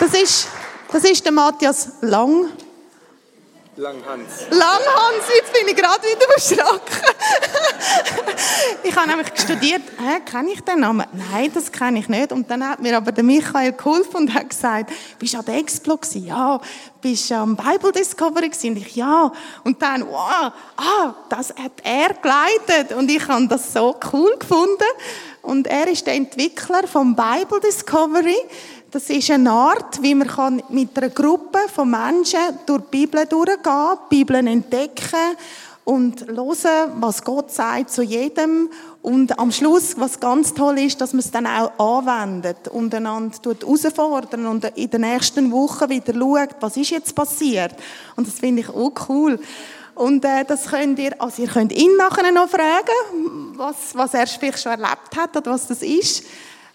Das ist, das ist der Matthias Lang. Langhans. Langhans, jetzt bin ich gerade wieder erschrocken. ich habe nämlich studiert, hä, kenne ich den Namen? Nein, das kenne ich nicht. Und dann hat mir aber der Michael geholfen und hat gesagt, bist du an der Explo gewesen? Ja. Bist du am Bible Discovery gewesen? Und ich, ja. Und dann, wow, ah, das hat er geleitet. Und ich habe das so cool gefunden. Und er ist der Entwickler vom Bible Discovery. Das ist eine Art, wie man mit einer Gruppe von Menschen durch die Bibel durchgehen kann, die Bibel entdecken und hören, was Gott sagt zu jedem. Und am Schluss, was ganz toll ist, dass man es dann auch anwendet und einander herausfordern und in den nächsten Wochen wieder schaut, was ist jetzt passiert. Und das finde ich auch cool. Und äh, das könnt ihr, also ihr könnt ihn nachher noch fragen, was, was er vielleicht schon erlebt hat oder was das ist.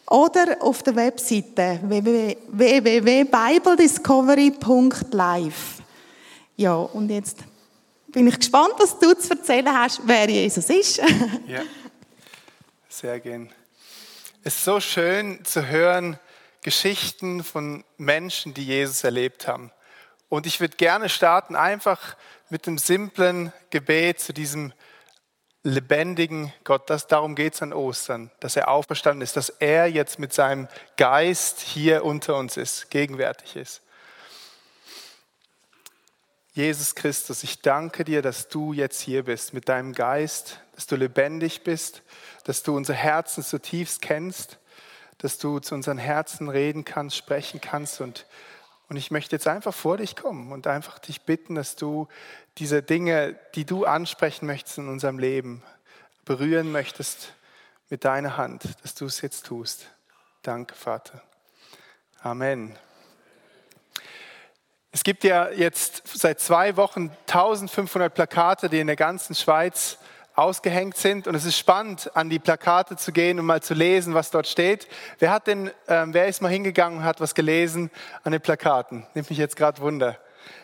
Oder auf der Webseite www.biblediscovery.live. Ja, und jetzt bin ich gespannt, was du zu erzählen hast, wer Jesus ist. ja, sehr gern. Es ist so schön zu hören, Geschichten von Menschen, die Jesus erlebt haben. Und ich würde gerne starten einfach mit einem simplen Gebet zu diesem lebendigen Gott. Das, darum geht es an Ostern, dass er auferstanden ist, dass er jetzt mit seinem Geist hier unter uns ist, gegenwärtig ist. Jesus Christus, ich danke dir, dass du jetzt hier bist mit deinem Geist, dass du lebendig bist, dass du unser Herzen zutiefst kennst, dass du zu unseren Herzen reden kannst, sprechen kannst und und ich möchte jetzt einfach vor dich kommen und einfach dich bitten, dass du diese Dinge, die du ansprechen möchtest in unserem Leben, berühren möchtest mit deiner Hand, dass du es jetzt tust. Danke, Vater. Amen. Es gibt ja jetzt seit zwei Wochen 1500 Plakate, die in der ganzen Schweiz ausgehängt sind. Und es ist spannend, an die Plakate zu gehen und mal zu lesen, was dort steht. Wer hat denn, äh, wer ist mal hingegangen und hat was gelesen an den Plakaten? Nimmt mich jetzt gerade Wunder.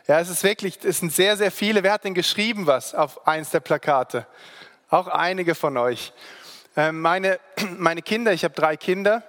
Ja, es ist wirklich, es sind sehr, sehr viele. Wer hat denn geschrieben was auf eins der Plakate? Auch einige von euch. Äh, meine, meine Kinder, ich habe drei Kinder,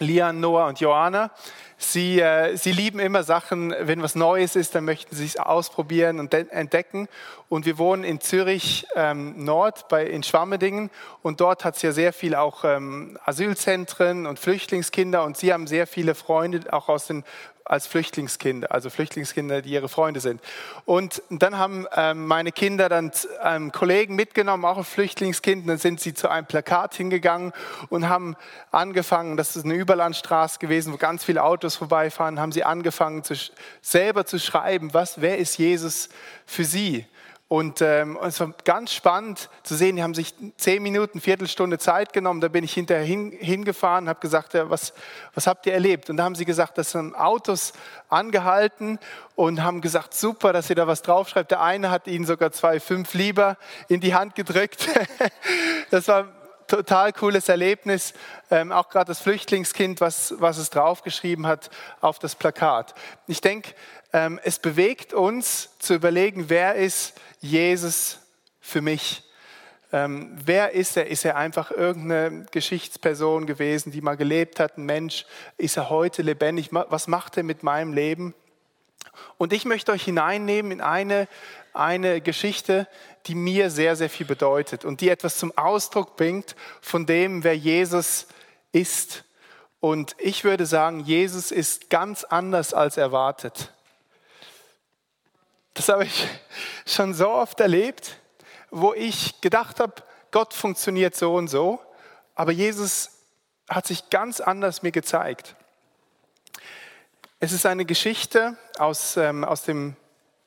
Lian, Noah und Joanna. Sie, äh, sie lieben immer Sachen, wenn was Neues ist, dann möchten sie es ausprobieren und entdecken. Und wir wohnen in Zürich ähm, Nord, bei, in Schwammedingen. Und dort hat es ja sehr viel auch ähm, Asylzentren und Flüchtlingskinder. Und sie haben sehr viele Freunde auch aus den als Flüchtlingskinder, also Flüchtlingskinder, die ihre Freunde sind. Und dann haben ähm, meine Kinder dann ähm, Kollegen mitgenommen, auch ein Flüchtlingskind, dann sind sie zu einem Plakat hingegangen und haben angefangen, das ist eine Überlandstraße gewesen, wo ganz viele Autos vorbeifahren, haben sie angefangen, zu, selber zu schreiben, was, wer ist Jesus für sie? Und ähm, es war ganz spannend zu sehen, die haben sich zehn Minuten, Viertelstunde Zeit genommen. Da bin ich hinterher hin, hingefahren, habe gesagt, ja, was, was habt ihr erlebt? Und da haben sie gesagt, dass sind Autos angehalten und haben gesagt, super, dass ihr da was draufschreibt. Der eine hat ihnen sogar zwei fünf Lieber in die Hand gedrückt. das war total cooles Erlebnis. Ähm, auch gerade das Flüchtlingskind, was, was es draufgeschrieben hat auf das Plakat. Ich denke, ähm, es bewegt uns zu überlegen, wer ist Jesus für mich? Ähm, wer ist er? Ist er einfach irgendeine Geschichtsperson gewesen, die mal gelebt hat, ein Mensch? Ist er heute lebendig? Was macht er mit meinem Leben? Und ich möchte euch hineinnehmen in eine, eine Geschichte, die mir sehr, sehr viel bedeutet und die etwas zum Ausdruck bringt von dem, wer Jesus ist. Und ich würde sagen, Jesus ist ganz anders als erwartet. Das habe ich schon so oft erlebt, wo ich gedacht habe, Gott funktioniert so und so, aber Jesus hat sich ganz anders mir gezeigt. Es ist eine Geschichte aus, ähm, aus, dem,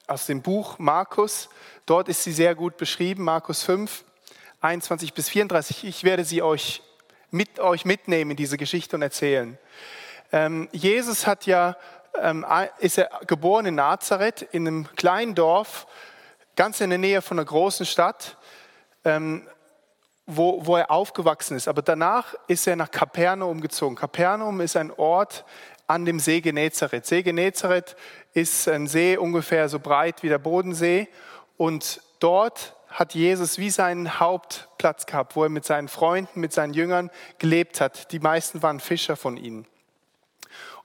aus dem Buch Markus. Dort ist sie sehr gut beschrieben, Markus 5, 21 bis 34. Ich werde sie euch mit euch mitnehmen in diese Geschichte und erzählen. Ähm, Jesus hat ja ähm, ist er geboren in Nazareth, in einem kleinen Dorf, ganz in der Nähe von einer großen Stadt, ähm, wo, wo er aufgewachsen ist. Aber danach ist er nach Kapernaum gezogen. Kapernaum ist ein Ort an dem See Genezareth. See Genezareth ist ein See ungefähr so breit wie der Bodensee. Und dort hat Jesus wie seinen Hauptplatz gehabt, wo er mit seinen Freunden, mit seinen Jüngern gelebt hat. Die meisten waren Fischer von ihnen.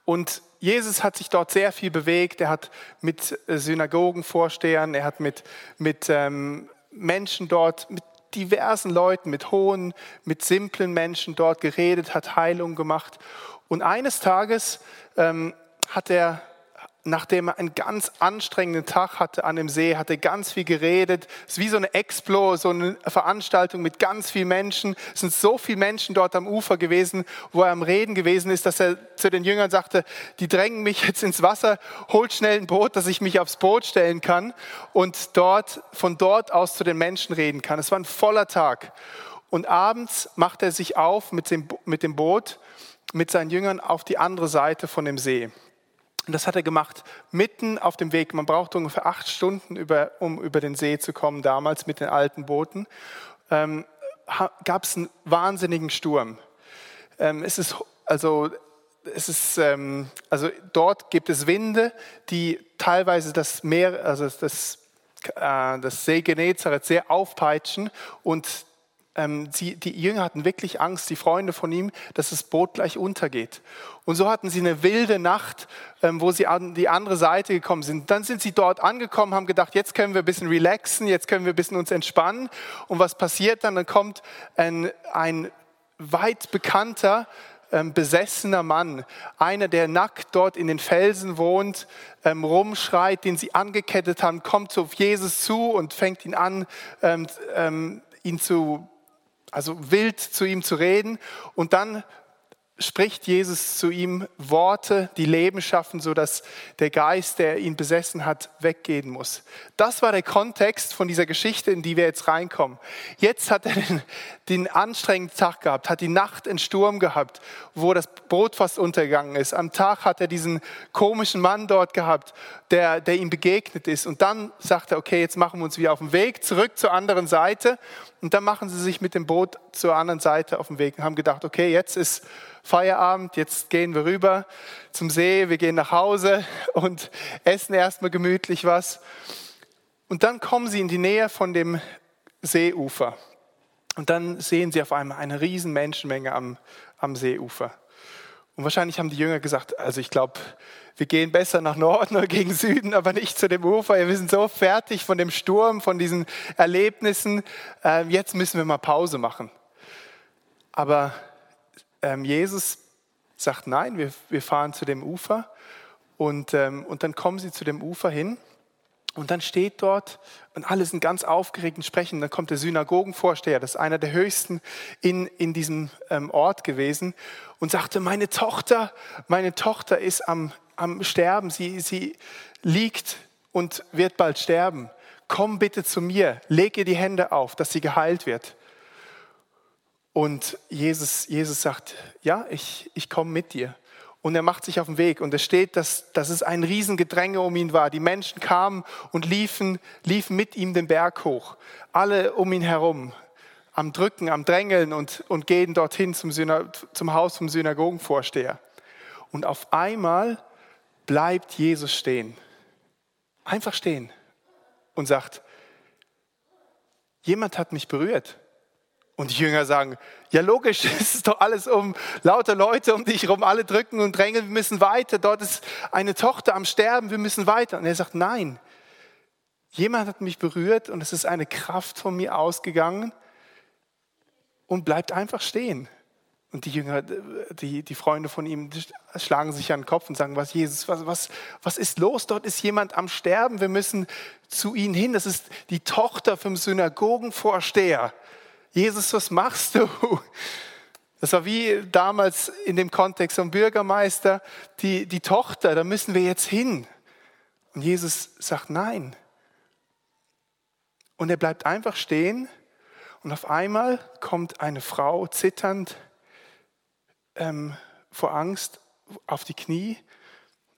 Und Jesus hat sich dort sehr viel bewegt. Er hat mit Synagogenvorstehern, er hat mit, mit ähm, Menschen dort, mit diversen Leuten, mit hohen, mit simplen Menschen dort geredet, hat Heilung gemacht. Und eines Tages ähm, hat er nachdem er einen ganz anstrengenden Tag hatte an dem See, hatte ganz viel geredet. Es ist wie so eine Explo, so eine Veranstaltung mit ganz vielen Menschen. Es sind so viele Menschen dort am Ufer gewesen, wo er am Reden gewesen ist, dass er zu den Jüngern sagte, die drängen mich jetzt ins Wasser, holt schnell ein Boot, dass ich mich aufs Boot stellen kann und dort, von dort aus zu den Menschen reden kann. Es war ein voller Tag. Und abends macht er sich auf mit dem, mit dem Boot, mit seinen Jüngern auf die andere Seite von dem See. Und das hat er gemacht mitten auf dem Weg. Man brauchte ungefähr acht Stunden, über, um über den See zu kommen, damals mit den alten Booten. Ähm, Gab es einen wahnsinnigen Sturm. Ähm, es ist also es ist, ähm, also dort gibt es Winde, die teilweise das Meer, also das, äh, das See Genezareth sehr aufpeitschen und ähm, sie, die Jünger hatten wirklich Angst, die Freunde von ihm, dass das Boot gleich untergeht. Und so hatten sie eine wilde Nacht, ähm, wo sie an die andere Seite gekommen sind. Dann sind sie dort angekommen, haben gedacht, jetzt können wir ein bisschen relaxen, jetzt können wir ein bisschen uns entspannen. Und was passiert dann? Dann kommt ein, ein weit bekannter, ähm, besessener Mann, einer, der nackt dort in den Felsen wohnt, ähm, rumschreit, den sie angekettet haben, kommt auf Jesus zu und fängt ihn an, ähm, ähm, ihn zu also wild zu ihm zu reden. Und dann spricht Jesus zu ihm Worte, die Leben schaffen, sodass der Geist, der ihn besessen hat, weggehen muss. Das war der Kontext von dieser Geschichte, in die wir jetzt reinkommen. Jetzt hat er den, den anstrengenden Tag gehabt, hat die Nacht in Sturm gehabt, wo das Boot fast untergegangen ist. Am Tag hat er diesen komischen Mann dort gehabt, der, der ihm begegnet ist. Und dann sagt er, okay, jetzt machen wir uns wieder auf den Weg zurück zur anderen Seite. Und dann machen sie sich mit dem Boot zur anderen Seite auf den Weg und haben gedacht, okay, jetzt ist Feierabend, jetzt gehen wir rüber zum See, wir gehen nach Hause und essen erstmal gemütlich was. Und dann kommen sie in die Nähe von dem Seeufer. Und dann sehen sie auf einmal eine riesen Menschenmenge am, am Seeufer. Und wahrscheinlich haben die Jünger gesagt, also ich glaube, wir gehen besser nach Norden oder gegen Süden, aber nicht zu dem Ufer. Wir sind so fertig von dem Sturm, von diesen Erlebnissen. Ähm, jetzt müssen wir mal Pause machen. Aber ähm, Jesus sagt, nein, wir, fahren zu dem Ufer. Und, ähm, und dann kommen sie zu dem Ufer hin. Und dann steht dort, und alle sind ganz aufgeregt und sprechen. Dann kommt der Synagogenvorsteher, das ist einer der höchsten in, in diesem ähm, Ort gewesen, und sagte, meine Tochter, meine Tochter ist am, am Sterben. Sie, sie liegt und wird bald sterben. Komm bitte zu mir, leg ihr die Hände auf, dass sie geheilt wird. Und Jesus, Jesus sagt, ja, ich, ich komme mit dir. Und er macht sich auf den Weg. Und es steht, dass, dass es ein Riesengedränge um ihn war. Die Menschen kamen und liefen, liefen mit ihm den Berg hoch. Alle um ihn herum. Am Drücken, am Drängeln und, und gehen dorthin zum, zum Haus vom Synagogenvorsteher. Und auf einmal bleibt Jesus stehen. Einfach stehen. Und sagt, jemand hat mich berührt. Und die Jünger sagen, ja logisch, es ist doch alles um lauter Leute um dich herum, alle drücken und drängen, wir müssen weiter, dort ist eine Tochter am Sterben, wir müssen weiter. Und er sagt, nein, jemand hat mich berührt und es ist eine Kraft von mir ausgegangen und bleibt einfach stehen. Und die Jünger, die, die Freunde von ihm schlagen sich an den Kopf und sagen, was Jesus, was, was, was ist los? Dort ist jemand am Sterben, wir müssen zu ihnen hin. Das ist die Tochter vom Synagogenvorsteher. Jesus, was machst du? Das war wie damals in dem Kontext vom Bürgermeister, die, die Tochter, da müssen wir jetzt hin. Und Jesus sagt nein. Und er bleibt einfach stehen und auf einmal kommt eine Frau zitternd ähm, vor Angst auf die Knie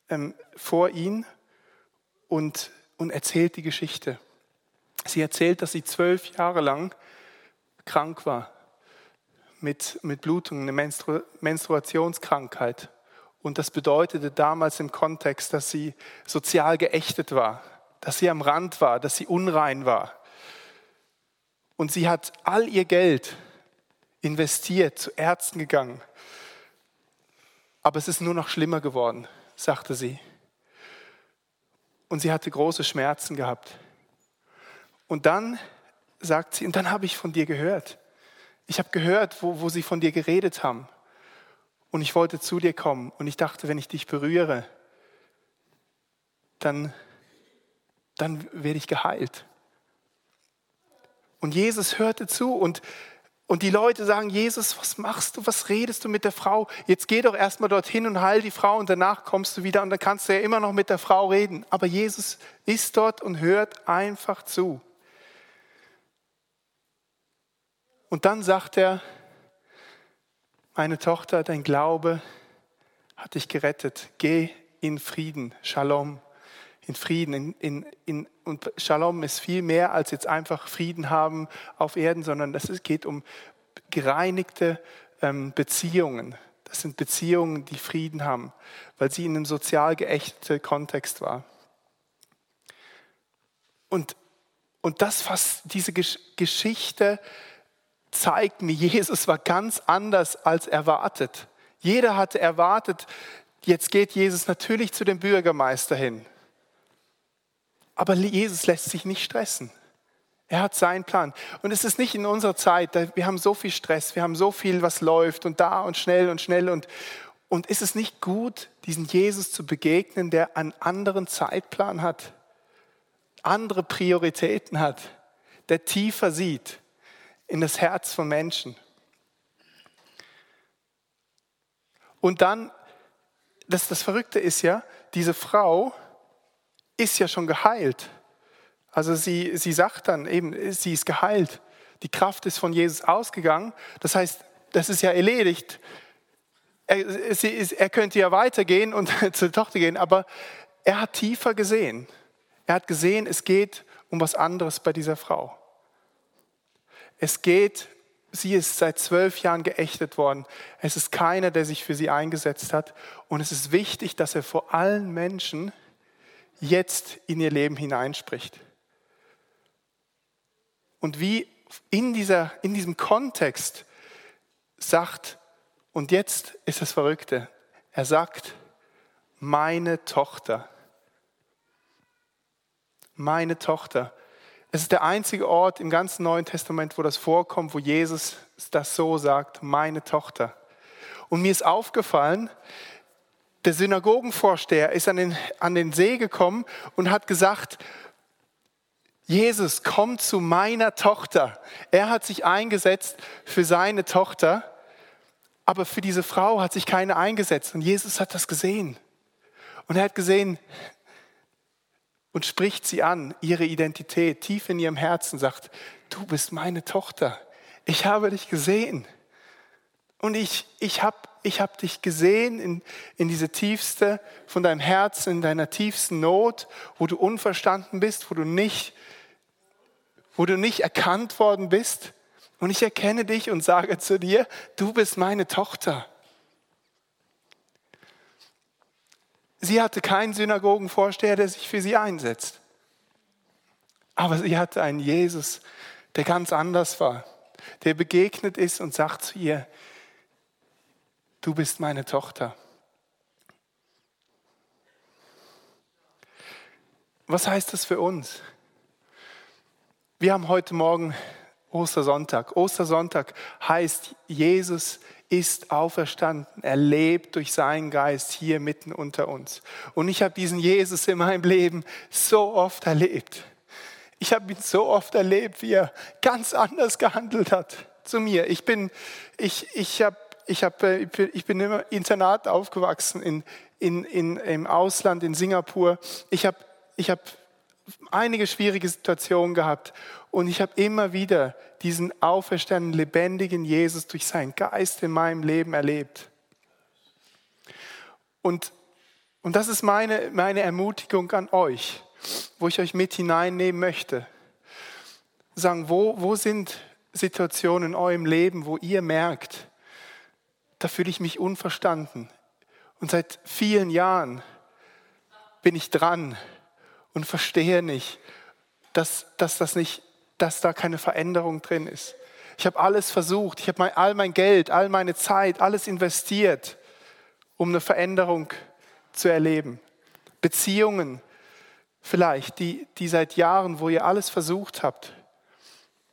ähm, vor ihn und, und erzählt die Geschichte. Sie erzählt, dass sie zwölf Jahre lang krank war mit, mit Blutung, eine Menstru Menstruationskrankheit. Und das bedeutete damals im Kontext, dass sie sozial geächtet war, dass sie am Rand war, dass sie unrein war. Und sie hat all ihr Geld investiert, zu Ärzten gegangen. Aber es ist nur noch schlimmer geworden. sagte sie. Und sie hatte große Schmerzen gehabt. Und dann sagt sie, und dann habe ich von dir gehört. Ich habe gehört, wo, wo sie von dir geredet haben. Und ich wollte zu dir kommen. Und ich dachte, wenn ich dich berühre, dann, dann werde ich geheilt. Und Jesus hörte zu und, und die Leute sagen, Jesus, was machst du, was redest du mit der Frau? Jetzt geh doch erstmal dorthin und heil die Frau und danach kommst du wieder und dann kannst du ja immer noch mit der Frau reden. Aber Jesus ist dort und hört einfach zu. Und dann sagt er, meine Tochter, dein Glaube hat dich gerettet. Geh in Frieden, Shalom in Frieden. In, in, in, und Shalom ist viel mehr als jetzt einfach Frieden haben auf Erden, sondern es geht um gereinigte ähm, Beziehungen. Das sind Beziehungen, die Frieden haben, weil sie in einem sozial geächteten Kontext war. Und, und das diese Geschichte zeigt mir, Jesus war ganz anders als erwartet. Jeder hatte erwartet, jetzt geht Jesus natürlich zu dem Bürgermeister hin. Aber Jesus lässt sich nicht stressen. Er hat seinen Plan. Und es ist nicht in unserer Zeit, wir haben so viel Stress, wir haben so viel, was läuft und da und schnell und schnell. Und, und ist es nicht gut, diesen Jesus zu begegnen, der einen anderen Zeitplan hat, andere Prioritäten hat, der tiefer sieht in das Herz von Menschen? Und dann, das, das Verrückte ist ja, diese Frau, ist ja schon geheilt. Also sie, sie sagt dann eben, sie ist geheilt. Die Kraft ist von Jesus ausgegangen. Das heißt, das ist ja erledigt. Er, sie, er könnte ja weitergehen und zur Tochter gehen, aber er hat tiefer gesehen. Er hat gesehen, es geht um was anderes bei dieser Frau. Es geht, sie ist seit zwölf Jahren geächtet worden. Es ist keiner, der sich für sie eingesetzt hat. Und es ist wichtig, dass er vor allen Menschen jetzt in ihr Leben hineinspricht. Und wie in, dieser, in diesem Kontext sagt, und jetzt ist das Verrückte, er sagt, meine Tochter, meine Tochter. Es ist der einzige Ort im ganzen Neuen Testament, wo das vorkommt, wo Jesus das so sagt, meine Tochter. Und mir ist aufgefallen, der Synagogenvorsteher ist an den, an den See gekommen und hat gesagt, Jesus, komm zu meiner Tochter. Er hat sich eingesetzt für seine Tochter, aber für diese Frau hat sich keine eingesetzt. Und Jesus hat das gesehen. Und er hat gesehen und spricht sie an, ihre Identität tief in ihrem Herzen, sagt, du bist meine Tochter. Ich habe dich gesehen. Und ich, ich habe ich habe dich gesehen in, in diese tiefste von deinem Herzen, in deiner tiefsten Not, wo du unverstanden bist, wo du nicht, wo du nicht erkannt worden bist. Und ich erkenne dich und sage zu dir, du bist meine Tochter. Sie hatte keinen Synagogenvorsteher, der sich für sie einsetzt. Aber sie hatte einen Jesus, der ganz anders war, der begegnet ist und sagt zu ihr, du bist meine Tochter. Was heißt das für uns? Wir haben heute Morgen Ostersonntag. Ostersonntag heißt, Jesus ist auferstanden. Er lebt durch seinen Geist hier mitten unter uns. Und ich habe diesen Jesus in meinem Leben so oft erlebt. Ich habe ihn so oft erlebt, wie er ganz anders gehandelt hat zu mir. Ich bin, ich, ich habe ich, hab, ich bin im Internat aufgewachsen in, in, in, im Ausland, in Singapur. Ich habe ich hab einige schwierige Situationen gehabt und ich habe immer wieder diesen auferstandenen, lebendigen Jesus durch seinen Geist in meinem Leben erlebt. Und, und das ist meine, meine Ermutigung an euch, wo ich euch mit hineinnehmen möchte. Sagen, wo, wo sind Situationen in eurem Leben, wo ihr merkt, da fühle ich mich unverstanden. Und seit vielen Jahren bin ich dran und verstehe nicht, dass, dass, das nicht, dass da keine Veränderung drin ist. Ich habe alles versucht, ich habe all mein Geld, all meine Zeit, alles investiert, um eine Veränderung zu erleben. Beziehungen vielleicht, die, die seit Jahren, wo ihr alles versucht habt,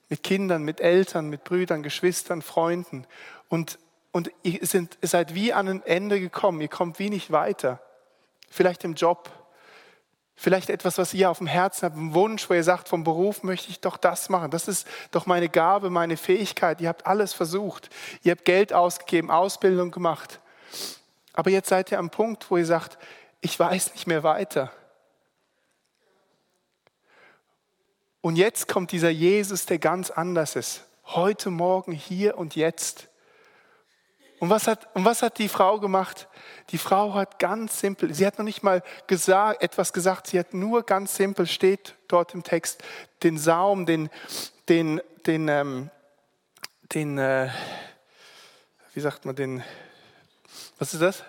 mit Kindern, mit Eltern, mit Brüdern, Geschwistern, Freunden. Und, und ihr, sind, ihr seid wie an ein Ende gekommen, ihr kommt wie nicht weiter. Vielleicht im Job, vielleicht etwas, was ihr auf dem Herzen habt, ein Wunsch, wo ihr sagt, vom Beruf möchte ich doch das machen. Das ist doch meine Gabe, meine Fähigkeit. Ihr habt alles versucht. Ihr habt Geld ausgegeben, Ausbildung gemacht. Aber jetzt seid ihr am Punkt, wo ihr sagt, ich weiß nicht mehr weiter. Und jetzt kommt dieser Jesus, der ganz anders ist. Heute Morgen, hier und jetzt. Und was hat, und was hat die Frau gemacht? Die Frau hat ganz simpel, sie hat noch nicht mal gesagt, etwas gesagt, sie hat nur ganz simpel, steht dort im Text, den Saum, den, den, den, ähm, den äh, wie sagt man, den, was ist das?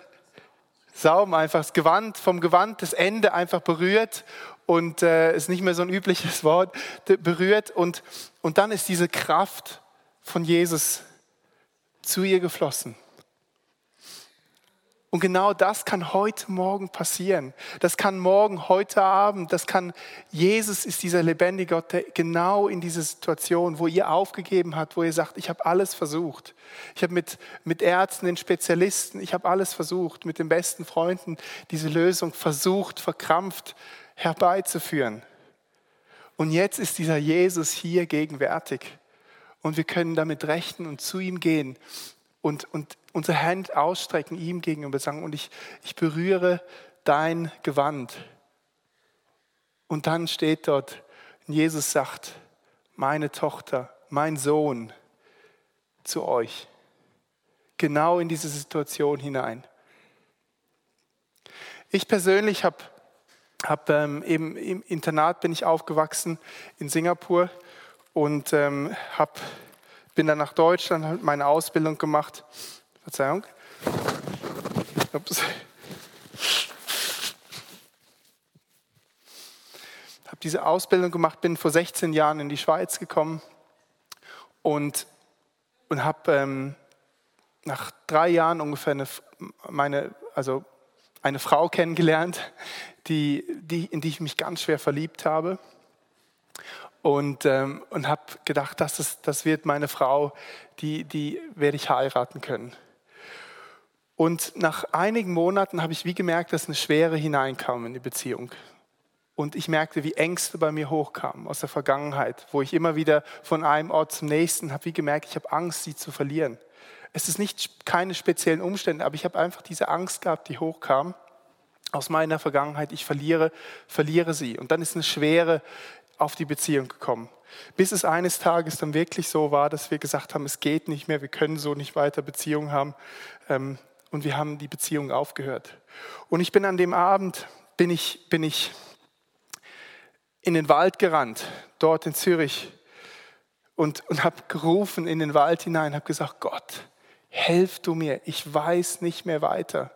Saum einfach, das Gewand, vom Gewand das Ende einfach berührt und äh, ist nicht mehr so ein übliches Wort, berührt und, und dann ist diese Kraft von Jesus zu ihr geflossen. Und genau das kann heute Morgen passieren. Das kann morgen, heute Abend, das kann, Jesus ist dieser lebendige Gott, der genau in diese Situation, wo ihr aufgegeben habt, wo ihr sagt, ich habe alles versucht. Ich habe mit, mit Ärzten, den Spezialisten, ich habe alles versucht, mit den besten Freunden diese Lösung versucht, verkrampft herbeizuführen. Und jetzt ist dieser Jesus hier gegenwärtig. Und wir können damit rechnen und zu ihm gehen und, und unsere Hand ausstrecken ihm gegenüber, sagen, und ich, ich berühre dein Gewand. Und dann steht dort, Jesus sagt, meine Tochter, mein Sohn zu euch. Genau in diese Situation hinein. Ich persönlich habe hab, ähm, eben im Internat bin ich aufgewachsen in Singapur und ähm, hab, bin dann nach Deutschland, habe meine Ausbildung gemacht Verzeihung. Ups. Habe diese Ausbildung gemacht, bin vor 16 Jahren in die Schweiz gekommen und, und habe ähm, nach drei Jahren ungefähr eine, meine, also eine Frau kennengelernt, die, die, in die ich mich ganz schwer verliebt habe. Und, ähm, und habe gedacht, das, ist, das wird meine Frau, die, die werde ich heiraten können. Und nach einigen Monaten habe ich wie gemerkt, dass eine Schwere hineinkam in die Beziehung. Und ich merkte, wie Ängste bei mir hochkamen aus der Vergangenheit, wo ich immer wieder von einem Ort zum nächsten habe, wie gemerkt, ich habe Angst, sie zu verlieren. Es ist nicht keine speziellen Umstände, aber ich habe einfach diese Angst gehabt, die hochkam aus meiner Vergangenheit. Ich verliere, verliere sie. Und dann ist eine Schwere auf die Beziehung gekommen. Bis es eines Tages dann wirklich so war, dass wir gesagt haben, es geht nicht mehr, wir können so nicht weiter Beziehung haben. Ähm, und wir haben die Beziehung aufgehört. Und ich bin an dem Abend, bin ich, bin ich in den Wald gerannt, dort in Zürich, und, und habe gerufen in den Wald hinein, habe gesagt, Gott, helf du mir, ich weiß nicht mehr weiter.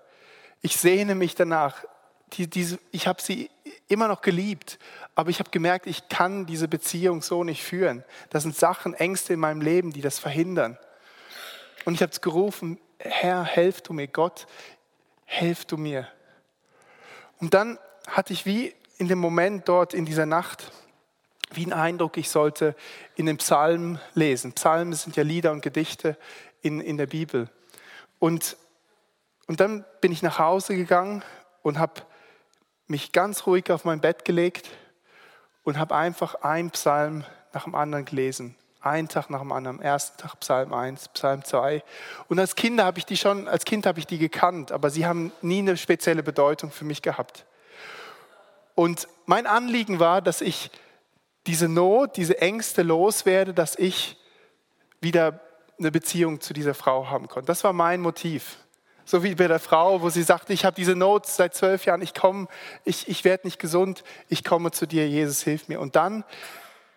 Ich sehne mich danach. Die, diese, ich habe sie immer noch geliebt, aber ich habe gemerkt, ich kann diese Beziehung so nicht führen. Das sind Sachen, Ängste in meinem Leben, die das verhindern. Und ich habe es gerufen, Herr, helf du mir, Gott, helf du mir. Und dann hatte ich wie in dem Moment dort in dieser Nacht, wie einen Eindruck, ich sollte in den Psalmen lesen. Psalmen sind ja Lieder und Gedichte in, in der Bibel. Und, und dann bin ich nach Hause gegangen und habe mich ganz ruhig auf mein Bett gelegt und habe einfach einen Psalm nach dem anderen gelesen. Ein Tag nach dem anderen. Ersten Tag Psalm 1, Psalm 2. Und als Kind habe ich die schon, als Kind habe ich die gekannt, aber sie haben nie eine spezielle Bedeutung für mich gehabt. Und mein Anliegen war, dass ich diese Not, diese Ängste loswerde, dass ich wieder eine Beziehung zu dieser Frau haben konnte. Das war mein Motiv. So wie bei der Frau, wo sie sagte, ich habe diese Not seit zwölf Jahren, ich komme, ich, ich werde nicht gesund, ich komme zu dir, Jesus, hilf mir. Und dann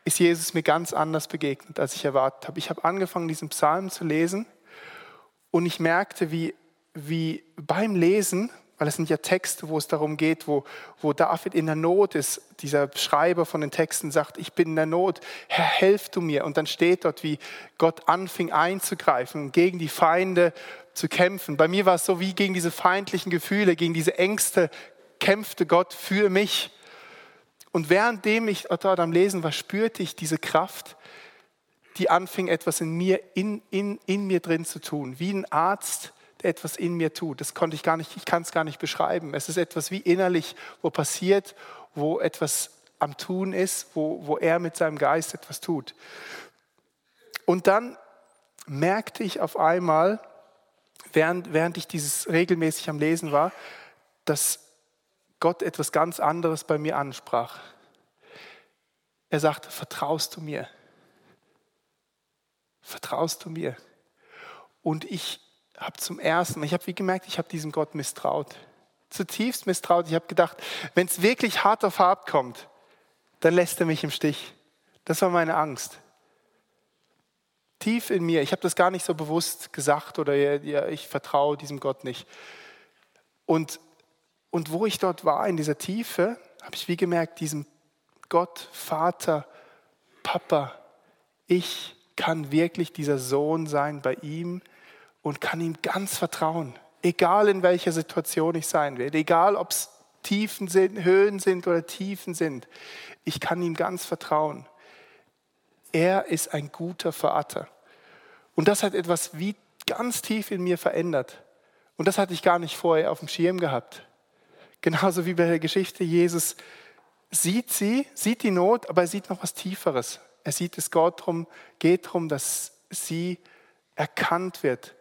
ist Jesus mir ganz anders begegnet, als ich erwartet habe. Ich habe angefangen, diesen Psalm zu lesen und ich merkte, wie, wie beim Lesen, Weil es sind ja Texte, wo es darum geht, wo, wo David in der Not ist. Dieser Schreiber von den Texten sagt, ich bin in der Not, Herr, helf du mir. Und dann steht dort, wie Gott anfing einzugreifen gegen die Feinde zu kämpfen. Bei mir war es so wie gegen diese feindlichen Gefühle, gegen diese Ängste kämpfte Gott für mich. Und währenddem ich dort am Lesen war, spürte ich diese Kraft, die anfing, etwas in mir, in, in, in mir drin zu tun. Wie ein Arzt, der etwas in mir tut. Das konnte ich gar nicht, ich kann es gar nicht beschreiben. Es ist etwas wie innerlich, wo passiert, wo etwas am Tun ist, wo, wo er mit seinem Geist etwas tut. Und dann merkte ich auf einmal, während, während ich dieses regelmäßig am Lesen war, dass Gott etwas ganz anderes bei mir ansprach. Er sagte, vertraust du mir? Vertraust du mir? Und ich habe zum ersten Mal, ich habe wie gemerkt, ich habe diesem Gott misstraut. Zutiefst misstraut. Ich habe gedacht, wenn es wirklich hart auf hart kommt, dann lässt er mich im Stich. Das war meine Angst. Tief in mir, ich habe das gar nicht so bewusst gesagt oder ja, ich vertraue diesem Gott nicht. Und und wo ich dort war, in dieser Tiefe, habe ich wie gemerkt, diesem Gott, Vater, Papa, ich kann wirklich dieser Sohn sein bei ihm und kann ihm ganz vertrauen. Egal in welcher Situation ich sein werde, egal ob es Tiefen sind, Höhen sind oder Tiefen sind, ich kann ihm ganz vertrauen. Er ist ein guter Vater. Und das hat etwas wie ganz tief in mir verändert. Und das hatte ich gar nicht vorher auf dem Schirm gehabt. Genauso wie bei der Geschichte, Jesus sieht sie, sieht die Not, aber er sieht noch was Tieferes. Er sieht es Gott drum, geht darum, dass sie erkannt wird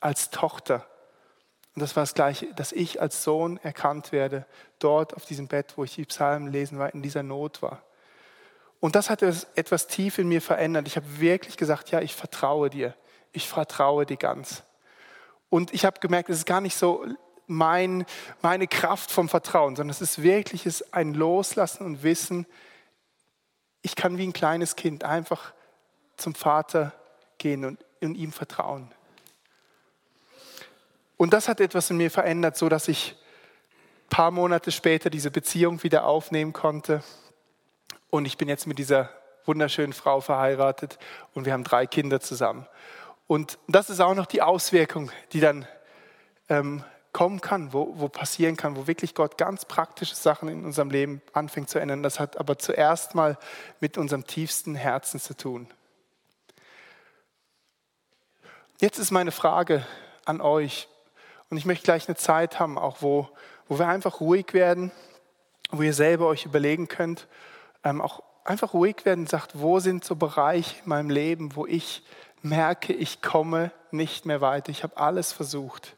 als Tochter. Und das war das Gleiche, dass ich als Sohn erkannt werde, dort auf diesem Bett, wo ich die Psalmen lesen war, in dieser Not war. Und das hat etwas tief in mir verändert. Ich habe wirklich gesagt, ja, ich vertraue dir. Ich vertraue dir ganz. Und ich habe gemerkt, es ist gar nicht so mein, meine Kraft vom Vertrauen, sondern es ist wirklich ein Loslassen und Wissen, ich kann wie ein kleines Kind einfach zum Vater gehen und, und ihm vertrauen. Und das hat etwas in mir verändert, so dass ich ein paar Monate später diese Beziehung wieder aufnehmen konnte. Und ich bin jetzt mit dieser wunderschönen Frau verheiratet und wir haben drei Kinder zusammen. Und das ist auch noch die Auswirkung, die dann ähm, kommen kann, wo, wo passieren kann, wo wirklich Gott ganz praktische Sachen in unserem Leben anfängt zu ändern. Das hat aber zuerst mal mit unserem tiefsten Herzen zu tun. Jetzt ist meine Frage an euch, und ich möchte gleich eine Zeit haben, auch wo, wo wir einfach ruhig werden, wo ihr selber euch überlegen könnt, auch einfach ruhig werden und sagt, wo sind so Bereiche in meinem Leben, wo ich merke, ich komme nicht mehr weiter, ich habe alles versucht.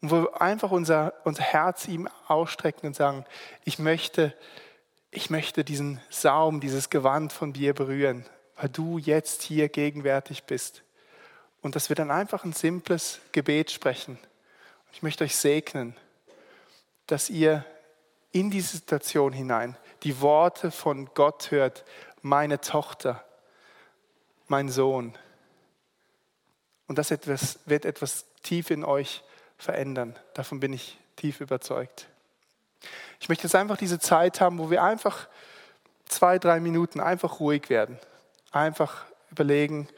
Und wo wir einfach unser, unser Herz ihm ausstrecken und sagen, ich möchte, ich möchte diesen Saum, dieses Gewand von dir berühren, weil du jetzt hier gegenwärtig bist. Und dass wir dann einfach ein simples Gebet sprechen. Ich möchte euch segnen, dass ihr in diese Situation hinein die Worte von Gott hört, meine Tochter, mein Sohn. Und das etwas, wird etwas tief in euch verändern. Davon bin ich tief überzeugt. Ich möchte jetzt einfach diese Zeit haben, wo wir einfach zwei, drei Minuten einfach ruhig werden. Einfach überlegen,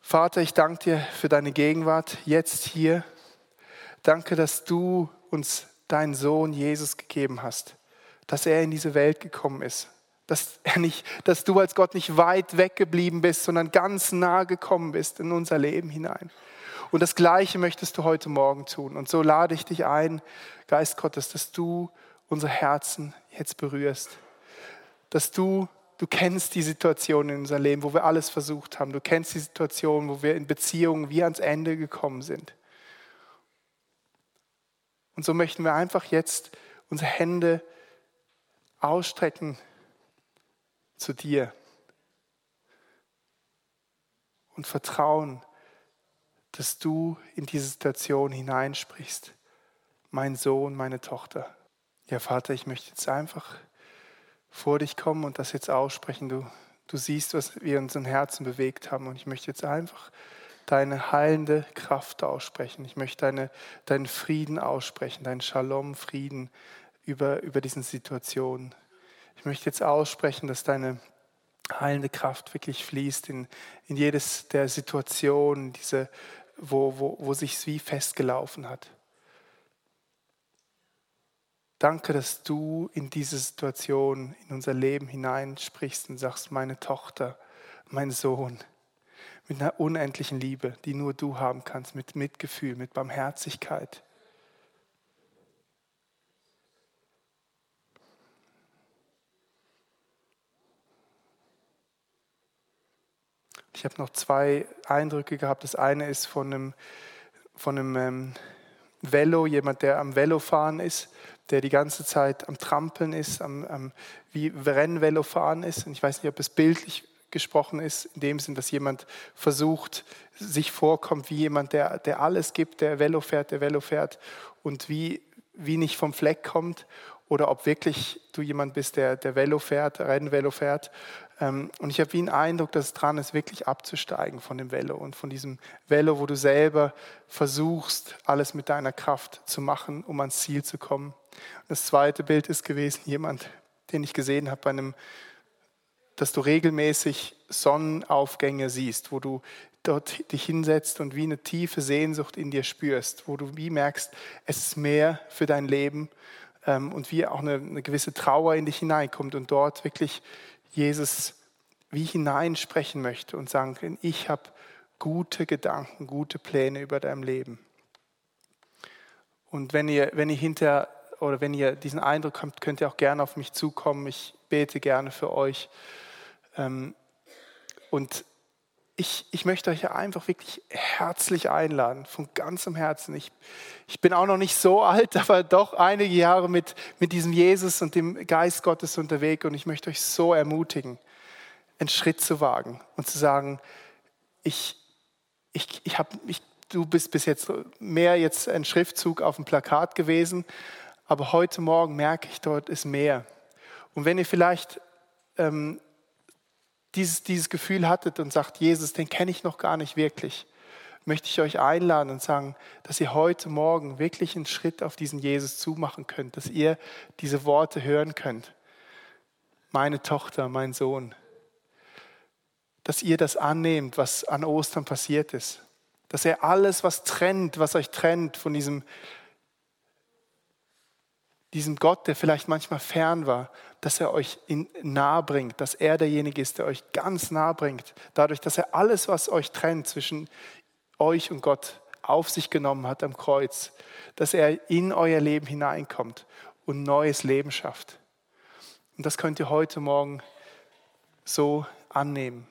Vater, ich danke dir für deine Gegenwart jetzt hier. Danke, dass du uns deinen Sohn Jesus gegeben hast, dass er in diese Welt gekommen ist, dass, er nicht, dass du als Gott nicht weit weggeblieben bist, sondern ganz nah gekommen bist in unser Leben hinein. Und das Gleiche möchtest du heute Morgen tun. Und so lade ich dich ein, Geist Gottes, dass du unsere Herzen jetzt berührst. Dass du, du kennst die Situation in unserem Leben, wo wir alles versucht haben. Du kennst die Situation, wo wir in Beziehungen wie ans Ende gekommen sind. Und so möchten wir einfach jetzt unsere Hände ausstrecken zu dir und vertrauen, dass du in diese Situation hineinsprichst. Mein Sohn, meine Tochter. Ja, Vater, ich möchte jetzt einfach vor dich kommen und das jetzt aussprechen. Du, du siehst, was wir in unseren Herzen bewegt haben. Und ich möchte jetzt einfach deine heilende Kraft aussprechen. Ich möchte deine, deinen Frieden aussprechen, deinen Shalom, Frieden über, über diesen Situationen. Ich möchte jetzt aussprechen, dass deine heilende Kraft wirklich fließt in, in jedes der Situationen, diese, wo, wo, wo sich wie festgelaufen hat. Danke, dass du in diese Situation, in unser Leben hineinsprichst und sagst, meine Tochter, mein Sohn, mit einer unendlichen Liebe, die nur du haben kannst, mit Mitgefühl, mit Barmherzigkeit. Ich habe noch zwei Eindrücke gehabt. Das eine ist von einem, von einem ähm, Velo, jemand, der am Velofahren ist, der die ganze Zeit am Trampeln ist, am, am wie Rennvelo fahren ist. Und ich weiß nicht, ob es bildlich gesprochen ist, in dem Sinn, dass jemand versucht, sich vorkommt wie jemand, der, der alles gibt, der Velo fährt, der Velo fährt und wie, wie nicht vom Fleck kommt oder ob wirklich du jemand bist, der, der Velo fährt, Rennvelo fährt. Ähm, und ich habe wie einen Eindruck, dass es dran ist, wirklich abzusteigen von dem Velo und von diesem Velo, wo du selber versuchst, alles mit deiner Kraft zu machen, um ans Ziel zu kommen. Das zweite Bild ist gewesen, jemand, den ich gesehen habe bei einem, dass du regelmäßig Sonnenaufgänge siehst, wo du dort dich hinsetzt und wie eine tiefe Sehnsucht in dir spürst, wo du wie merkst, es ist mehr für dein Leben ähm, und wie auch eine, eine gewisse Trauer in dich hineinkommt und dort wirklich Jesus wie hineinsprechen möchte und sagen kann, ich habe gute Gedanken, gute Pläne über dein Leben. Und wenn ihr, wenn ihr hinter oder wenn ihr diesen Eindruck habt, könnt ihr auch gerne auf mich zukommen. Ich bete gerne für euch. Ähm, und ich, ich möchte euch einfach wirklich herzlich einladen, von ganzem Herzen. Ich, ich bin auch noch nicht so alt, aber doch einige Jahre mit, mit diesem Jesus und dem Geist Gottes unterwegs und ich möchte euch so ermutigen, einen Schritt zu wagen und zu sagen, ich, ich, ich habe, ich, du bist bis jetzt mehr jetzt ein Schriftzug auf dem Plakat gewesen, aber heute Morgen merke ich, dort ist mehr. Und wenn ihr vielleicht ähm, dieses, dieses Gefühl hattet und sagt, Jesus, den kenne ich noch gar nicht wirklich, möchte ich euch einladen und sagen, dass ihr heute Morgen wirklich einen Schritt auf diesen Jesus zumachen könnt, dass ihr diese Worte hören könnt. Meine Tochter, mein Sohn. Dass ihr das annehmt, was an Ostern passiert ist. Dass er alles, was trennt, was euch trennt von diesem diesem Gott, der vielleicht manchmal fern war, dass er euch nahe bringt, dass er derjenige ist, der euch ganz nahe bringt, dadurch, dass er alles, was euch trennt zwischen euch und Gott, auf sich genommen hat am Kreuz, dass er in euer Leben hineinkommt und neues Leben schafft. Und das könnt ihr heute Morgen so annehmen.